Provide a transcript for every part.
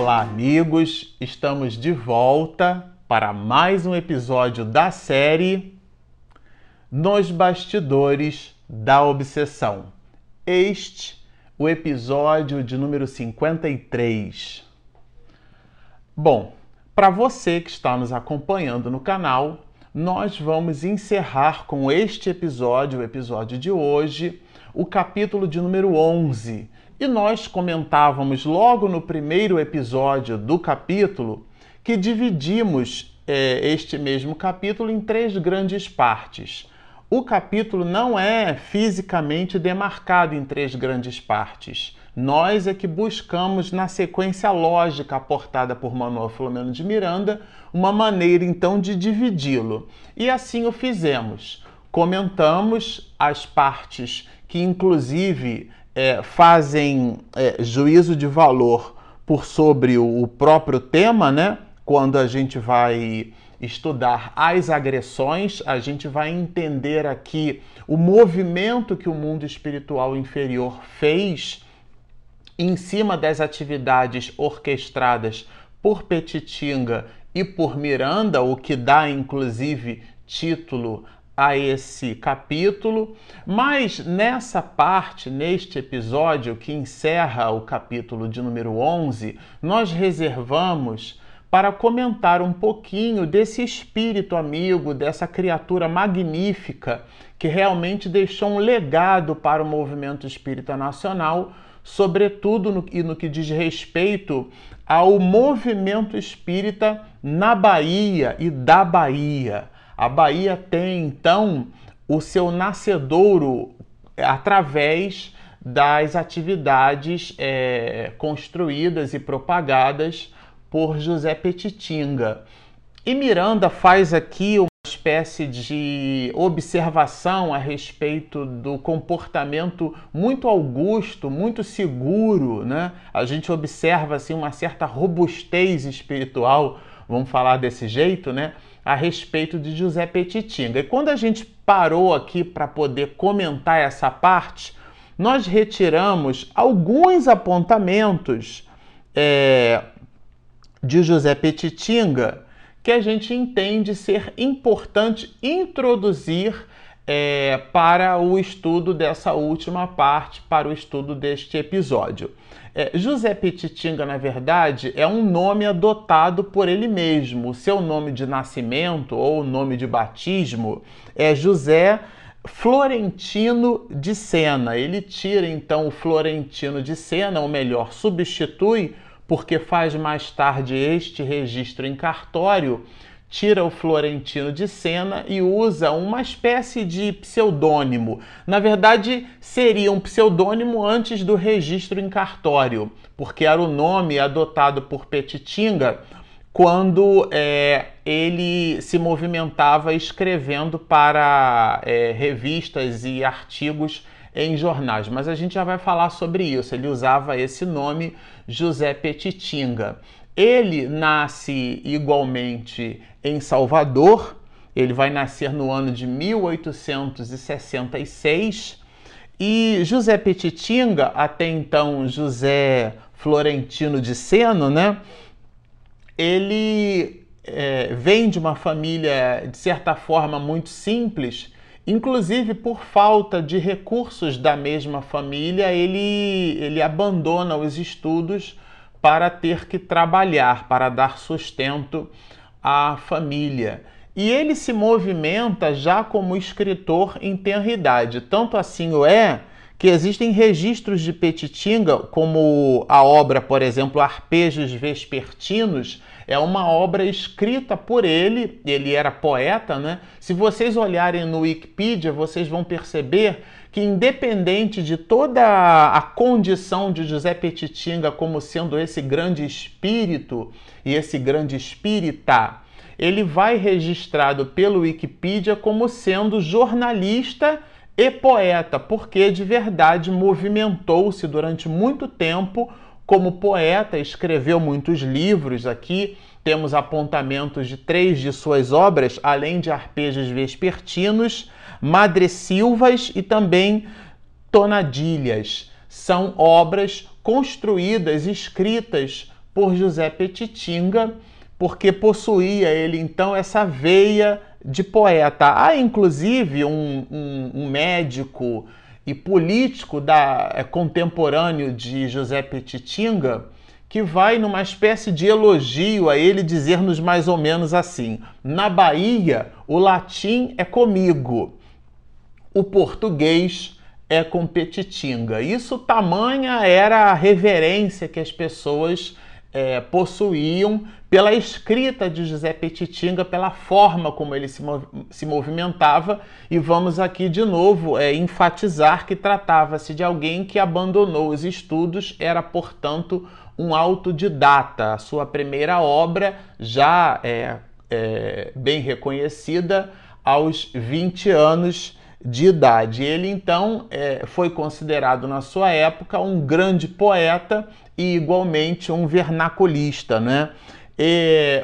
Olá, amigos! Estamos de volta para mais um episódio da série Nos Bastidores da Obsessão. Este, o episódio de número 53. Bom, para você que está nos acompanhando no canal, nós vamos encerrar com este episódio, o episódio de hoje, o capítulo de número 11 e nós comentávamos logo no primeiro episódio do capítulo que dividimos é, este mesmo capítulo em três grandes partes. O capítulo não é fisicamente demarcado em três grandes partes. Nós é que buscamos, na sequência lógica aportada por Manuel Filomeno de Miranda, uma maneira então de dividi-lo. E assim o fizemos. Comentamos as partes que, inclusive, é, fazem é, juízo de valor por sobre o, o próprio tema, né? Quando a gente vai estudar as agressões, a gente vai entender aqui o movimento que o mundo espiritual inferior fez em cima das atividades orquestradas por Petitinga e por Miranda, o que dá inclusive título a esse capítulo, mas nessa parte, neste episódio que encerra o capítulo de número 11, nós reservamos para comentar um pouquinho desse espírito amigo, dessa criatura magnífica que realmente deixou um legado para o movimento espírita nacional, sobretudo no, e no que diz respeito ao movimento espírita na Bahia e da Bahia. A Bahia tem então o seu nascedouro através das atividades é, construídas e propagadas por José Petitinga. E Miranda faz aqui uma espécie de observação a respeito do comportamento muito augusto, muito seguro, né? A gente observa assim uma certa robustez espiritual, vamos falar desse jeito, né? A respeito de José Petitinga. E quando a gente parou aqui para poder comentar essa parte, nós retiramos alguns apontamentos é, de José Petitinga que a gente entende ser importante introduzir é, para o estudo dessa última parte, para o estudo deste episódio. É, José Petitinga, na verdade, é um nome adotado por ele mesmo. O seu nome de nascimento ou nome de batismo é José Florentino de Sena. Ele tira então o Florentino de Sena, ou melhor, substitui, porque faz mais tarde este registro em cartório tira o Florentino de cena e usa uma espécie de pseudônimo. Na verdade, seria um pseudônimo antes do registro em cartório, porque era o nome adotado por Petitinga quando é, ele se movimentava escrevendo para é, revistas e artigos em jornais. Mas a gente já vai falar sobre isso. Ele usava esse nome, José Petitinga. Ele nasce igualmente em Salvador, ele vai nascer no ano de 1866 e José Petitinga, até então José Florentino de Seno, né? Ele é, vem de uma família de certa forma muito simples, inclusive por falta de recursos da mesma família, ele, ele abandona os estudos para ter que trabalhar, para dar sustento à família. E ele se movimenta já como escritor em tenra idade. Tanto assim o é que existem registros de Petitinga, como a obra, por exemplo, Arpejos Vespertinos, é uma obra escrita por ele, ele era poeta, né? Se vocês olharem no Wikipedia, vocês vão perceber que independente de toda a condição de José Petitinga como sendo esse grande espírito e esse grande espírita, ele vai registrado pelo Wikipedia como sendo jornalista e poeta, porque de verdade movimentou-se durante muito tempo como poeta, escreveu muitos livros aqui. Temos apontamentos de três de suas obras, além de arpejos vespertinos madressilvas e também tonadilhas. São obras construídas, escritas por José Petitinga, porque possuía ele então essa veia de poeta. Há inclusive um, um, um médico e político da, é, contemporâneo de José Petitinga que vai numa espécie de elogio a ele dizer-nos mais ou menos assim: na Bahia o latim é comigo, o português é com Petitinga. Isso tamanha era a reverência que as pessoas é, possuíam pela escrita de José Petitinga, pela forma como ele se, mov se movimentava, e vamos aqui de novo é, enfatizar que tratava-se de alguém que abandonou os estudos, era, portanto, um autodidata. A sua primeira obra já é, é bem reconhecida aos 20 anos de idade. Ele então é, foi considerado na sua época um grande poeta e igualmente um vernaculista, né?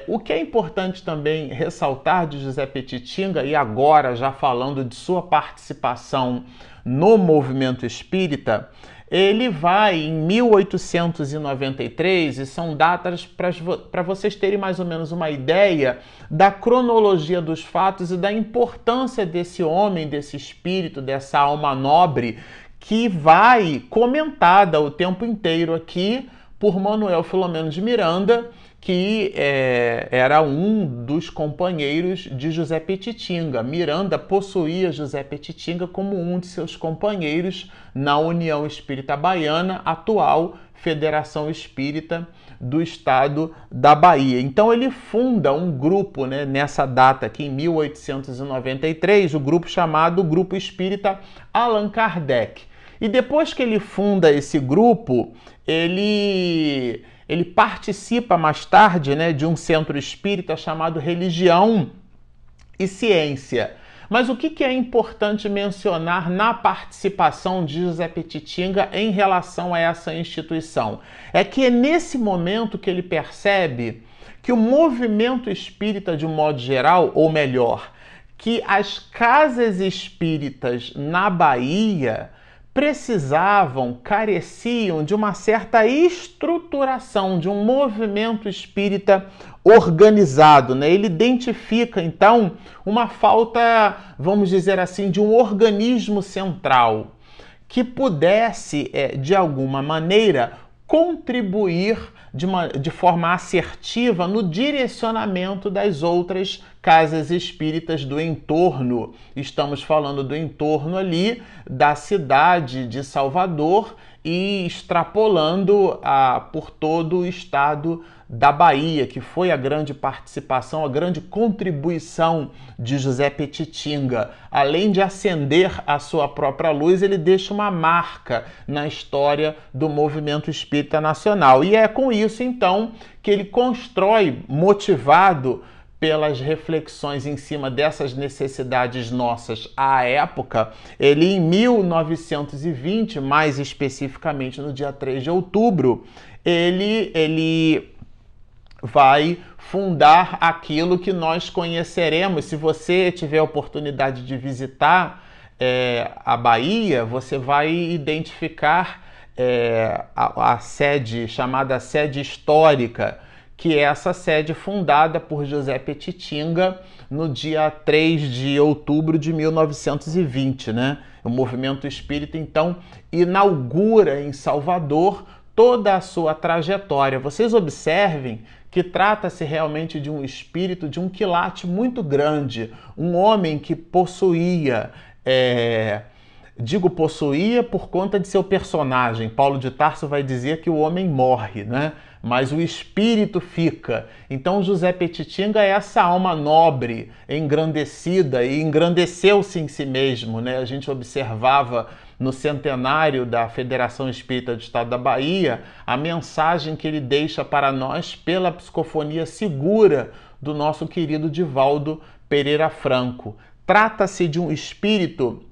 O que é importante também ressaltar de José Petitinga, e agora já falando de sua participação no movimento espírita, ele vai em 1893, e são datas para vocês terem mais ou menos uma ideia da cronologia dos fatos e da importância desse homem, desse espírito, dessa alma nobre que vai comentada o tempo inteiro aqui por Manuel Filomeno de Miranda, que é, era um dos companheiros de José Petitinga. Miranda possuía José Petitinga como um de seus companheiros na União Espírita Baiana, atual Federação Espírita do Estado da Bahia. Então ele funda um grupo né, nessa data aqui, em 1893, o grupo chamado Grupo Espírita Allan Kardec. E depois que ele funda esse grupo, ele, ele participa mais tarde né, de um centro espírita chamado Religião e Ciência. Mas o que, que é importante mencionar na participação de José Petitinga em relação a essa instituição? É que é nesse momento que ele percebe que o movimento espírita, de um modo geral, ou melhor, que as casas espíritas na Bahia precisavam, careciam de uma certa estruturação, de um movimento espírita organizado. Né? Ele identifica, então, uma falta, vamos dizer assim, de um organismo central que pudesse, é, de alguma maneira, contribuir de, uma, de forma assertiva no direcionamento das outras casas espíritas do entorno. Estamos falando do entorno ali da cidade de Salvador e extrapolando a, por todo o estado da Bahia, que foi a grande participação, a grande contribuição de José Petitinga. Além de acender a sua própria luz, ele deixa uma marca na história do movimento espírita nacional. E é com isso, então, que ele constrói, motivado pelas reflexões em cima dessas necessidades nossas à época, ele em 1920, mais especificamente no dia 3 de outubro, ele, ele vai fundar aquilo que nós conheceremos. Se você tiver a oportunidade de visitar é, a Bahia, você vai identificar é, a, a sede chamada sede histórica, que é essa sede fundada por José Petitinga no dia 3 de outubro de 1920, né? O movimento espírita então inaugura em Salvador toda a sua trajetória. Vocês observem que trata-se realmente de um espírito, de um quilate muito grande, um homem que possuía. É, digo possuía por conta de seu personagem. Paulo de Tarso vai dizer que o homem morre, né? mas o espírito fica. Então José Petitinga é essa alma nobre, engrandecida e engrandeceu-se em si mesmo. Né? A gente observava no centenário da Federação Espírita do Estado da Bahia, a mensagem que ele deixa para nós pela psicofonia segura do nosso querido Divaldo Pereira Franco. Trata-se de um espírito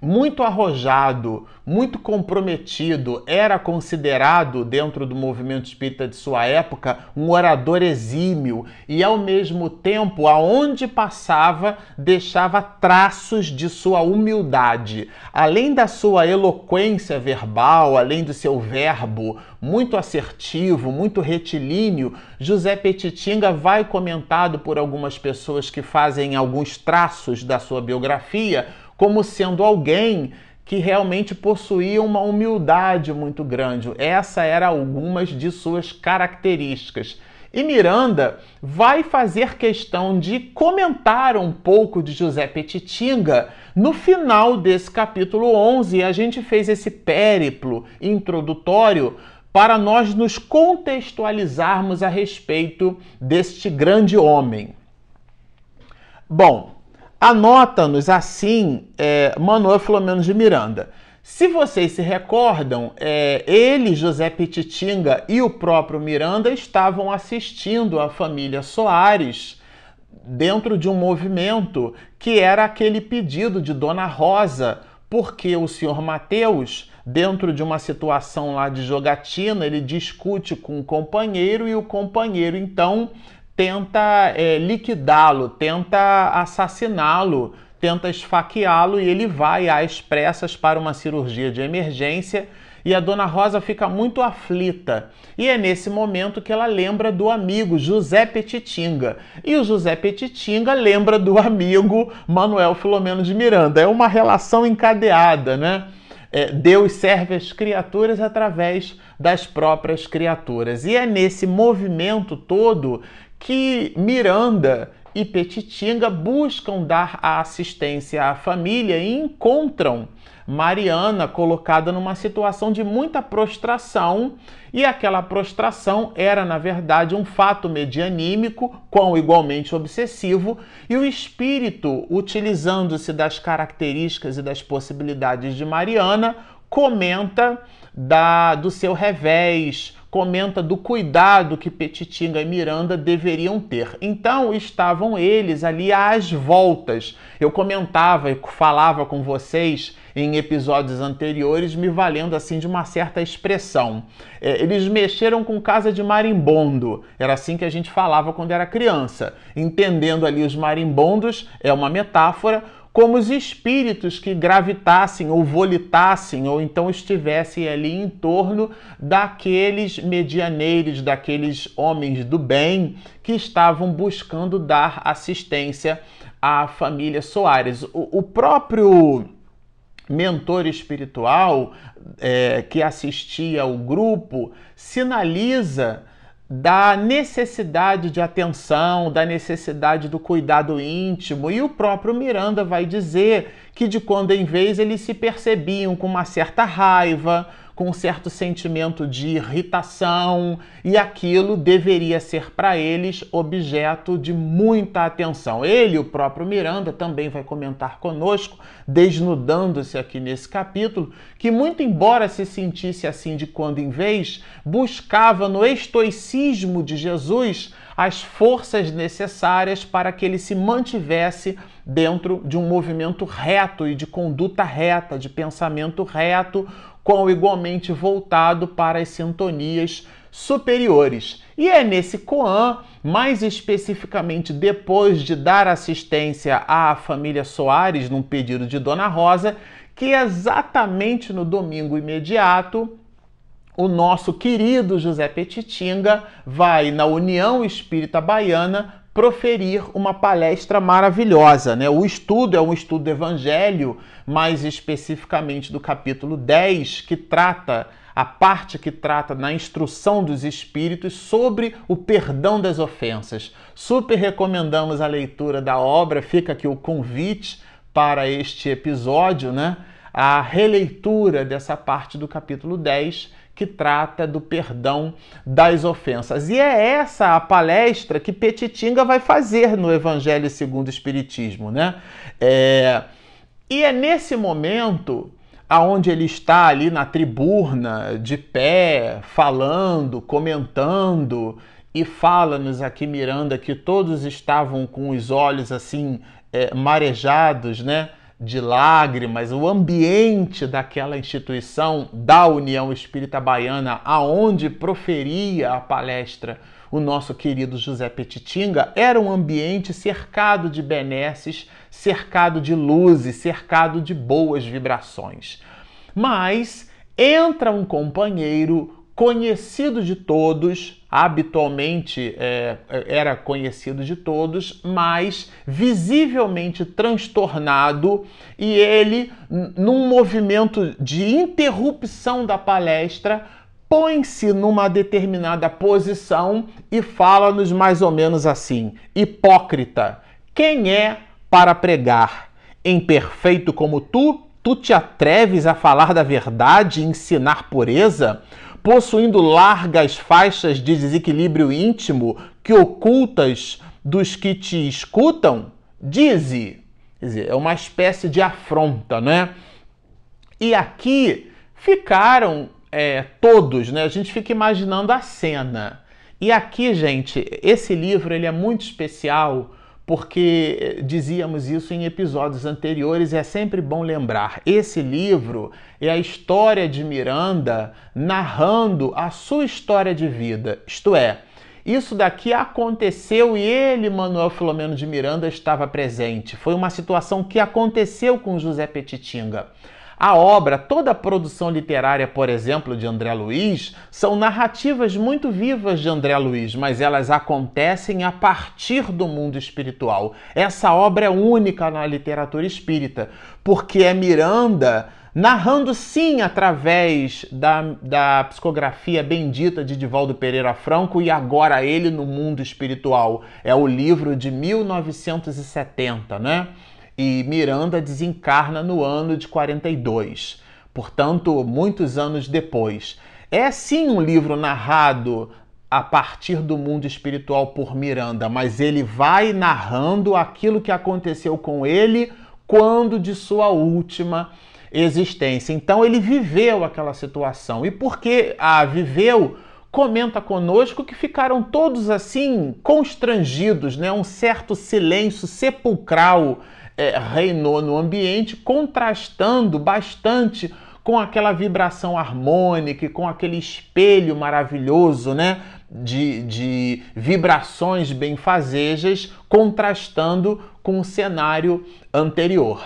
muito arrojado, muito comprometido, era considerado, dentro do movimento espírita de sua época, um orador exímio e, ao mesmo tempo, aonde passava, deixava traços de sua humildade. Além da sua eloquência verbal, além do seu verbo muito assertivo, muito retilíneo, José Petitinga vai comentado por algumas pessoas que fazem alguns traços da sua biografia como sendo alguém que realmente possuía uma humildade muito grande. Essa era algumas de suas características. E Miranda vai fazer questão de comentar um pouco de José Petitinga no final desse capítulo 11. A gente fez esse périplo introdutório para nós nos contextualizarmos a respeito deste grande homem. Bom, Anota-nos assim é, Manuel Filomeno de Miranda. Se vocês se recordam, é, ele, José Petitinga e o próprio Miranda estavam assistindo a família Soares dentro de um movimento que era aquele pedido de Dona Rosa, porque o senhor Mateus, dentro de uma situação lá de jogatina, ele discute com o companheiro e o companheiro então tenta é, liquidá-lo, tenta assassiná-lo, tenta esfaqueá-lo e ele vai às pressas para uma cirurgia de emergência e a dona Rosa fica muito aflita. E é nesse momento que ela lembra do amigo José Petitinga. E o José Petitinga lembra do amigo Manuel Filomeno de Miranda. É uma relação encadeada, né? É, Deus serve as criaturas através das próprias criaturas. E é nesse movimento todo que Miranda e Petitinga buscam dar a assistência à família e encontram Mariana colocada numa situação de muita prostração, e aquela prostração era, na verdade, um fato medianímico, quão igualmente obsessivo, e o espírito, utilizando-se das características e das possibilidades de Mariana, comenta da, do seu revés, comenta do cuidado que Petitinga e Miranda deveriam ter. Então estavam eles ali às voltas. Eu comentava e falava com vocês em episódios anteriores, me valendo assim de uma certa expressão. É, eles mexeram com casa de marimbondo, era assim que a gente falava quando era criança. Entendendo ali os marimbondos, é uma metáfora, como os espíritos que gravitassem ou volitassem ou então estivessem ali em torno daqueles medianeiros, daqueles homens do bem que estavam buscando dar assistência à família Soares. O, o próprio mentor espiritual é, que assistia ao grupo sinaliza da necessidade de atenção, da necessidade do cuidado íntimo, e o próprio Miranda vai dizer que de quando em vez eles se percebiam com uma certa raiva, com um certo sentimento de irritação, e aquilo deveria ser para eles objeto de muita atenção. Ele, o próprio Miranda, também vai comentar conosco, desnudando-se aqui nesse capítulo, que, muito embora se sentisse assim de quando em vez, buscava no estoicismo de Jesus as forças necessárias para que ele se mantivesse dentro de um movimento reto e de conduta reta, de pensamento reto, com igualmente voltado para as sintonias superiores. E é nesse Koan, mais especificamente depois de dar assistência à família Soares num pedido de Dona Rosa, que exatamente no domingo imediato o nosso querido José Petitinga vai na União Espírita Baiana proferir uma palestra maravilhosa. Né? O estudo é um estudo do Evangelho, mais especificamente do capítulo 10, que trata a parte que trata na instrução dos espíritos sobre o perdão das ofensas. Super recomendamos a leitura da obra, fica aqui o convite para este episódio, né? A releitura dessa parte do capítulo 10 que trata do perdão das ofensas. E é essa a palestra que Petitinga vai fazer no Evangelho segundo o Espiritismo, né? É... E é nesse momento aonde ele está ali na tribuna, de pé, falando, comentando, e fala-nos aqui Miranda que todos estavam com os olhos assim é, marejados, né? De lágrimas, o ambiente daquela instituição da União Espírita Baiana, aonde proferia a palestra o nosso querido José Petitinga, era um ambiente cercado de benesses, cercado de luzes, cercado de boas vibrações. Mas entra um companheiro conhecido de todos, habitualmente é, era conhecido de todos, mas visivelmente transtornado, e ele, num movimento de interrupção da palestra, põe-se numa determinada posição e fala-nos mais ou menos assim: Hipócrita, quem é para pregar? Imperfeito como tu, tu te atreves a falar da verdade e ensinar pureza? Possuindo largas faixas de desequilíbrio íntimo que ocultas dos que te escutam? Dize. Quer dizer, é uma espécie de afronta, né? E aqui ficaram é, todos, né? A gente fica imaginando a cena. E aqui, gente, esse livro ele é muito especial porque dizíamos isso em episódios anteriores e é sempre bom lembrar. Esse livro é a história de Miranda narrando a sua história de vida, isto é, isso daqui aconteceu e ele, Manuel Filomeno de Miranda, estava presente. Foi uma situação que aconteceu com José Petitinga. A obra, toda a produção literária, por exemplo, de André Luiz, são narrativas muito vivas de André Luiz, mas elas acontecem a partir do mundo espiritual. Essa obra é única na literatura espírita, porque é Miranda narrando sim através da, da psicografia bendita de Divaldo Pereira Franco e agora ele no mundo espiritual. É o livro de 1970, né? E Miranda desencarna no ano de 42, portanto, muitos anos depois. É sim um livro narrado a partir do mundo espiritual por Miranda, mas ele vai narrando aquilo que aconteceu com ele quando de sua última existência. Então ele viveu aquela situação. E porque a viveu, comenta conosco que ficaram todos assim constrangidos, né? Um certo silêncio sepulcral é, reinou no ambiente, contrastando bastante com aquela vibração harmônica, com aquele espelho maravilhoso, né? De, de vibrações benfazejas, contrastando com o cenário anterior.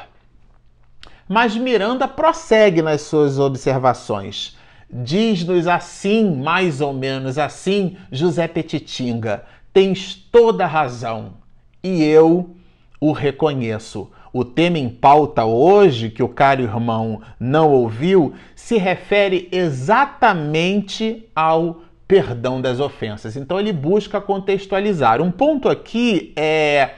Mas Miranda prossegue nas suas observações. Diz-nos assim, mais ou menos assim, José Petitinga: tens toda razão, e eu o reconheço. O tema em pauta hoje, que o caro irmão não ouviu, se refere exatamente ao perdão das ofensas. Então ele busca contextualizar. Um ponto aqui é,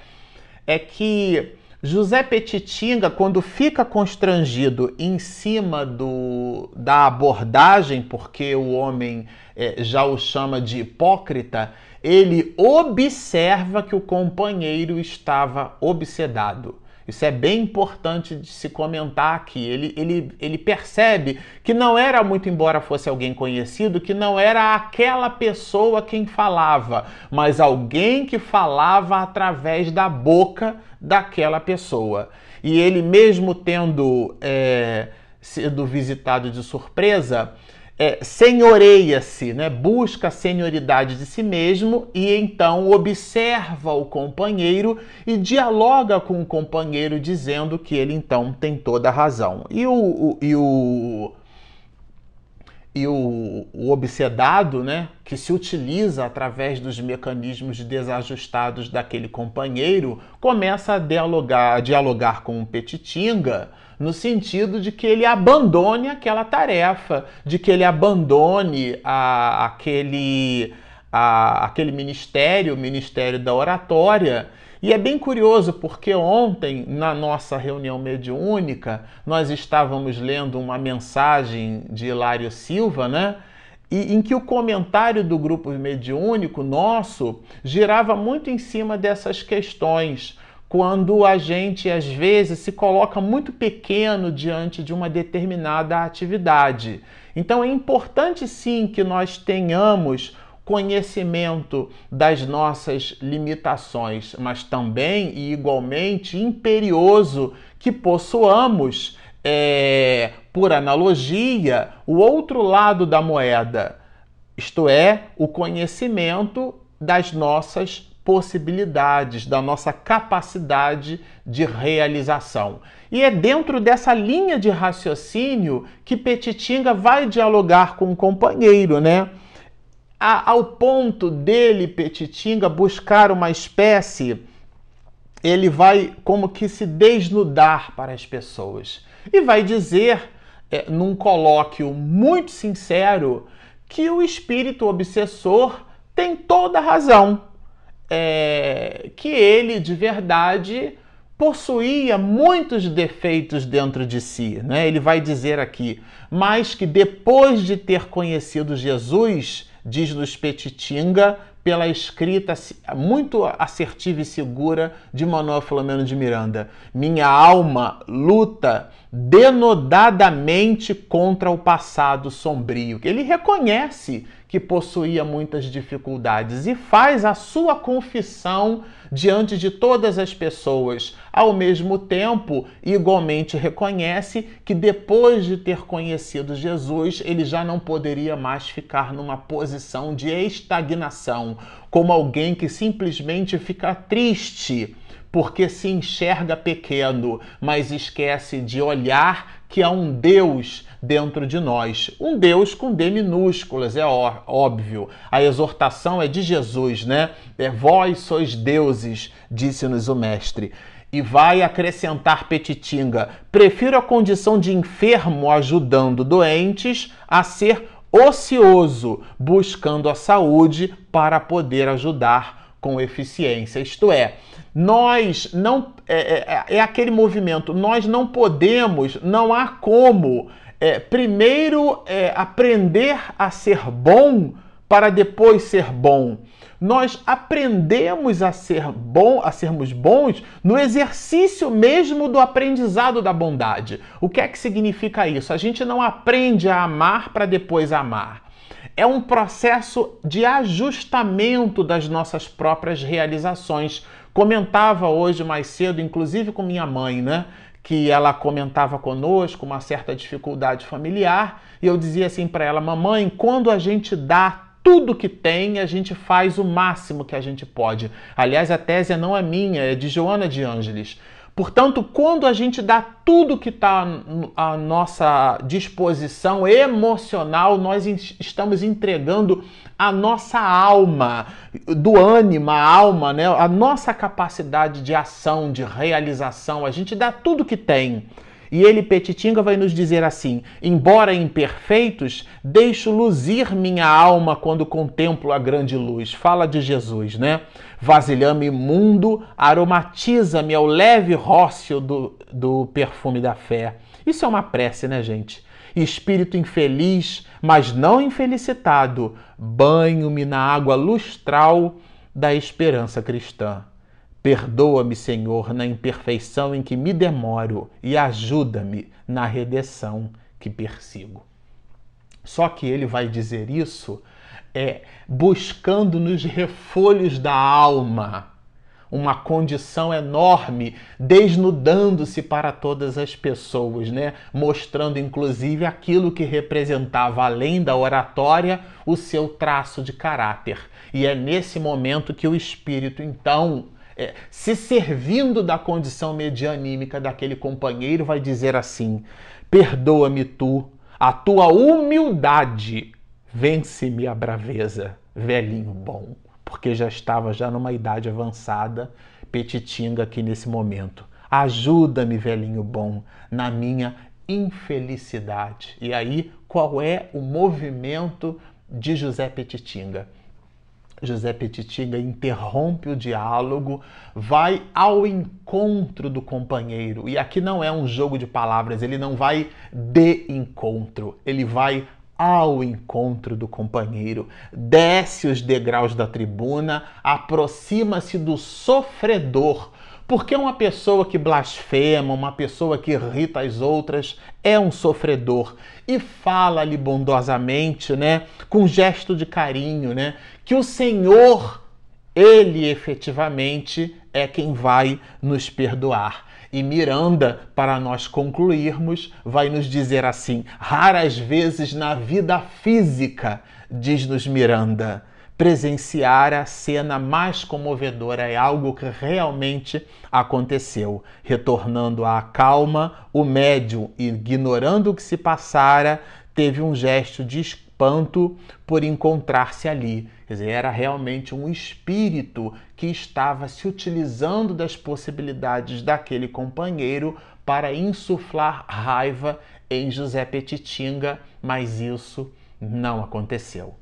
é que José Petitinga, quando fica constrangido em cima do, da abordagem, porque o homem é, já o chama de hipócrita, ele observa que o companheiro estava obsedado. Isso é bem importante de se comentar aqui. Ele, ele, ele percebe que não era muito, embora fosse alguém conhecido, que não era aquela pessoa quem falava, mas alguém que falava através da boca daquela pessoa. E ele, mesmo tendo é, sido visitado de surpresa, é, senhoreia-se, né? busca a senioridade de si mesmo e então observa o companheiro e dialoga com o companheiro dizendo que ele então tem toda a razão. E o, o e o, e o, o obsedado, né, que se utiliza através dos mecanismos desajustados daquele companheiro, começa a dialogar, a dialogar com o Petitinga no sentido de que ele abandone aquela tarefa, de que ele abandone a, aquele, a, aquele ministério, o ministério da oratória. E é bem curioso porque ontem, na nossa reunião mediúnica, nós estávamos lendo uma mensagem de Hilário Silva, né? E, em que o comentário do grupo mediúnico nosso girava muito em cima dessas questões quando a gente às vezes se coloca muito pequeno diante de uma determinada atividade. Então é importante sim que nós tenhamos conhecimento das nossas limitações, mas também e igualmente imperioso que possuamos, é, por analogia, o outro lado da moeda, isto é, o conhecimento das nossas possibilidades, da nossa capacidade de realização. E é dentro dessa linha de raciocínio que Petitinga vai dialogar com o companheiro, né? A, ao ponto dele, Petitinga, buscar uma espécie, ele vai como que se desnudar para as pessoas e vai dizer, é, num colóquio muito sincero, que o espírito obsessor tem toda a razão é, que ele de verdade possuía muitos defeitos dentro de si, né? Ele vai dizer aqui, mas que depois de ter conhecido Jesus, diz-nos Petitinga, pela escrita muito assertiva e segura de Manuel Filomeno de Miranda. Minha alma luta denodadamente contra o passado sombrio. Ele reconhece que possuía muitas dificuldades e faz a sua confissão diante de todas as pessoas. Ao mesmo tempo, igualmente reconhece que depois de ter conhecido Jesus, ele já não poderia mais ficar numa posição de estagnação, como alguém que simplesmente fica triste porque se enxerga pequeno, mas esquece de olhar que há um Deus dentro de nós. Um Deus com D minúsculas, é óbvio. A exortação é de Jesus, né? É vós sois deuses, disse-nos o Mestre. E vai acrescentar Petitinga: prefiro a condição de enfermo ajudando doentes a ser ocioso, buscando a saúde para poder ajudar com eficiência. Isto é, nós não é, é, é, aquele movimento, nós não podemos, não há como é, primeiro é, aprender a ser bom para depois ser bom. Nós aprendemos a ser bom, a sermos bons no exercício mesmo do aprendizado da bondade. O que é que significa isso? A gente não aprende a amar para depois amar. É um processo de ajustamento das nossas próprias realizações. Comentava hoje mais cedo, inclusive com minha mãe, né? que ela comentava conosco uma certa dificuldade familiar, e eu dizia assim para ela: "Mamãe, quando a gente dá tudo que tem, a gente faz o máximo que a gente pode". Aliás, a tese não é minha, é de Joana de Ângeles. Portanto, quando a gente dá tudo que está à nossa disposição emocional, nós estamos entregando a nossa alma, do ânimo, a alma, né? a nossa capacidade de ação, de realização. A gente dá tudo que tem. E ele, Petitinga, vai nos dizer assim: embora imperfeitos, deixo luzir minha alma quando contemplo a grande luz. Fala de Jesus, né? Vasilhame imundo, aromatiza-me ao leve rócio do, do perfume da fé. Isso é uma prece, né, gente? Espírito infeliz, mas não infelicitado, banho-me na água lustral da esperança cristã. Perdoa-me, Senhor, na imperfeição em que me demoro e ajuda-me na redenção que persigo. Só que ele vai dizer isso é buscando nos refolhos da alma uma condição enorme, desnudando-se para todas as pessoas, né? Mostrando inclusive aquilo que representava além da oratória o seu traço de caráter. E é nesse momento que o espírito então é, se servindo da condição medianímica daquele companheiro, vai dizer assim: Perdoa-me tu, a tua humildade vence-me a braveza, velhinho bom, porque já estava já numa idade avançada, petitinga aqui nesse momento. Ajuda-me, velhinho bom, na minha infelicidade. E aí, qual é o movimento de José Petitinga? José Petitinga interrompe o diálogo, vai ao encontro do companheiro. E aqui não é um jogo de palavras, ele não vai de encontro, ele vai ao encontro do companheiro, desce os degraus da tribuna, aproxima-se do sofredor porque uma pessoa que blasfema, uma pessoa que irrita as outras, é um sofredor e fala-lhe bondosamente, né, com gesto de carinho, né, que o Senhor, ele efetivamente é quem vai nos perdoar. E Miranda, para nós concluirmos, vai nos dizer assim: raras vezes na vida física, diz-nos Miranda, presenciar a cena mais comovedora é algo que realmente aconteceu. Retornando à calma, o médium, ignorando o que se passara, teve um gesto de espanto por encontrar-se ali. Quer dizer, era realmente um espírito que estava se utilizando das possibilidades daquele companheiro para insuflar raiva em José Petitinga, mas isso não aconteceu.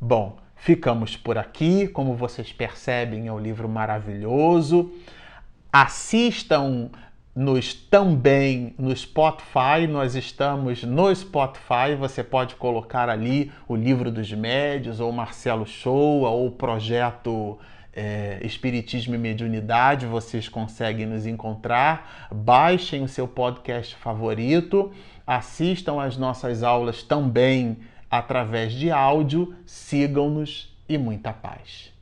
Bom, ficamos por aqui. Como vocês percebem, é um livro maravilhoso. Assistam nos também no Spotify. Nós estamos no Spotify. Você pode colocar ali o livro dos médios, ou Marcelo Shoa, ou o projeto é, Espiritismo e Mediunidade. Vocês conseguem nos encontrar. Baixem o seu podcast favorito. Assistam às nossas aulas também através de áudio. Sigam-nos e muita paz.